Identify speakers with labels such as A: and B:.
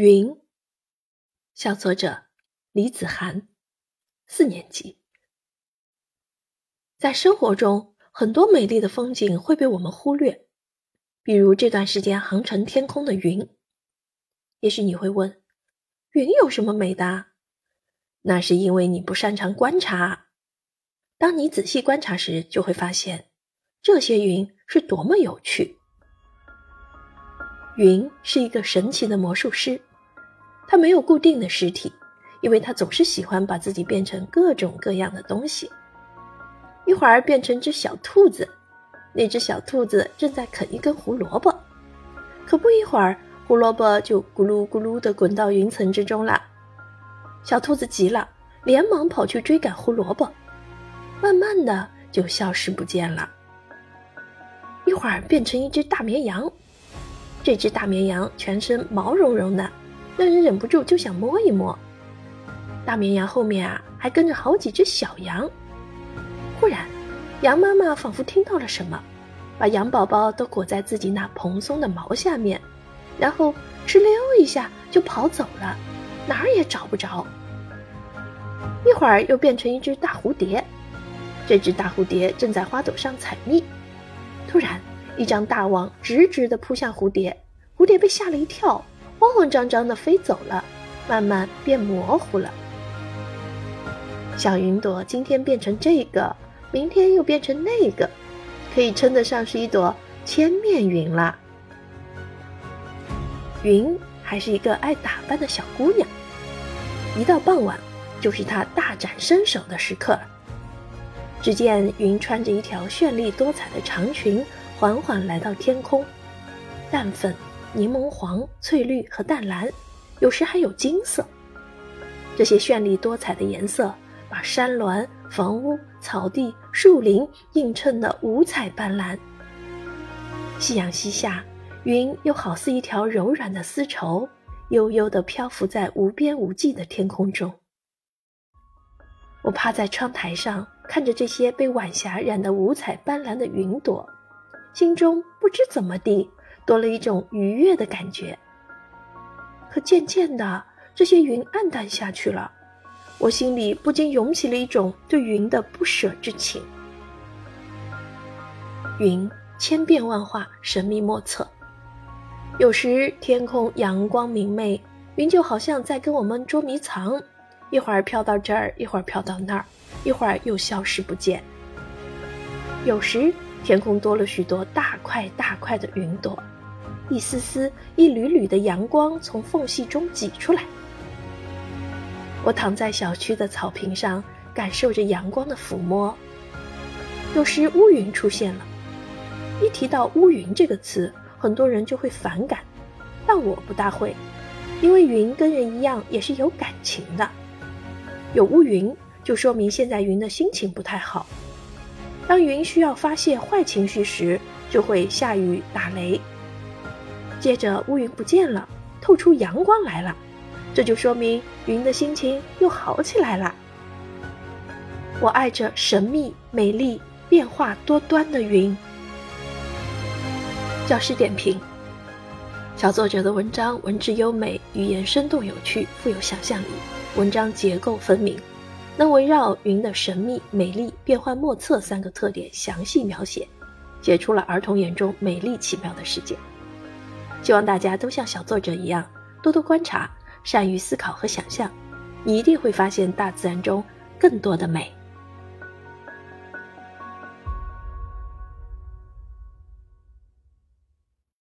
A: 云，小作者李子涵，四年级。在生活中，很多美丽的风景会被我们忽略，比如这段时间航程天空的云。也许你会问，云有什么美的？那是因为你不擅长观察。当你仔细观察时，就会发现这些云是多么有趣。云是一个神奇的魔术师。它没有固定的尸体，因为它总是喜欢把自己变成各种各样的东西。一会儿变成只小兔子，那只小兔子正在啃一根胡萝卜，可不一会儿，胡萝卜就咕噜咕噜地滚到云层之中了。小兔子急了，连忙跑去追赶胡萝卜，慢慢的就消失不见了。一会儿变成一只大绵羊，这只大绵羊全身毛茸茸的。让人忍不住就想摸一摸。大绵羊后面啊，还跟着好几只小羊。忽然，羊妈妈仿佛听到了什么，把羊宝宝都裹在自己那蓬松的毛下面，然后哧溜一下就跑走了，哪儿也找不着。一会儿又变成一只大蝴蝶，这只大蝴蝶正在花朵上采蜜。突然，一张大网直直地扑向蝴蝶，蝴蝶被吓了一跳。慌慌张张地飞走了，慢慢变模糊了。小云朵今天变成这个，明天又变成那个，可以称得上是一朵千面云了。云还是一个爱打扮的小姑娘，一到傍晚，就是她大展身手的时刻。只见云穿着一条绚丽多彩的长裙，缓缓来到天空，淡粉。柠檬黄、翠绿和淡蓝，有时还有金色。这些绚丽多彩的颜色，把山峦、房屋、草地、树林映衬得五彩斑斓。夕阳西下，云又好似一条柔软的丝绸，悠悠地漂浮在无边无际的天空中。我趴在窗台上，看着这些被晚霞染得五彩斑斓的云朵，心中不知怎么地。多了一种愉悦的感觉。可渐渐的，这些云暗淡下去了，我心里不禁涌起了一种对云的不舍之情。云千变万化，神秘莫测。有时天空阳光明媚，云就好像在跟我们捉迷藏，一会儿飘到这儿，一会儿飘到那儿，一会儿又消失不见。有时天空多了许多大块大块的云朵。一丝丝、一缕缕的阳光从缝隙中挤出来。我躺在小区的草坪上，感受着阳光的抚摸。有时乌云出现了，一提到乌云这个词，很多人就会反感，但我不大会，因为云跟人一样也是有感情的。有乌云，就说明现在云的心情不太好。当云需要发泄坏情绪时，就会下雨打雷。接着乌云不见了，透出阳光来了，这就说明云的心情又好起来了。我爱着神秘、美丽、变化多端的云。教师点评：小作者的文章文质优美，语言生动有趣，富有想象力，文章结构分明，能围绕云的神秘、美丽、变幻莫测三个特点详细描写，写出了儿童眼中美丽奇妙的世界。希望大家都像小作者一样，多多观察，善于思考和想象，你一定会发现大自然中更多的美。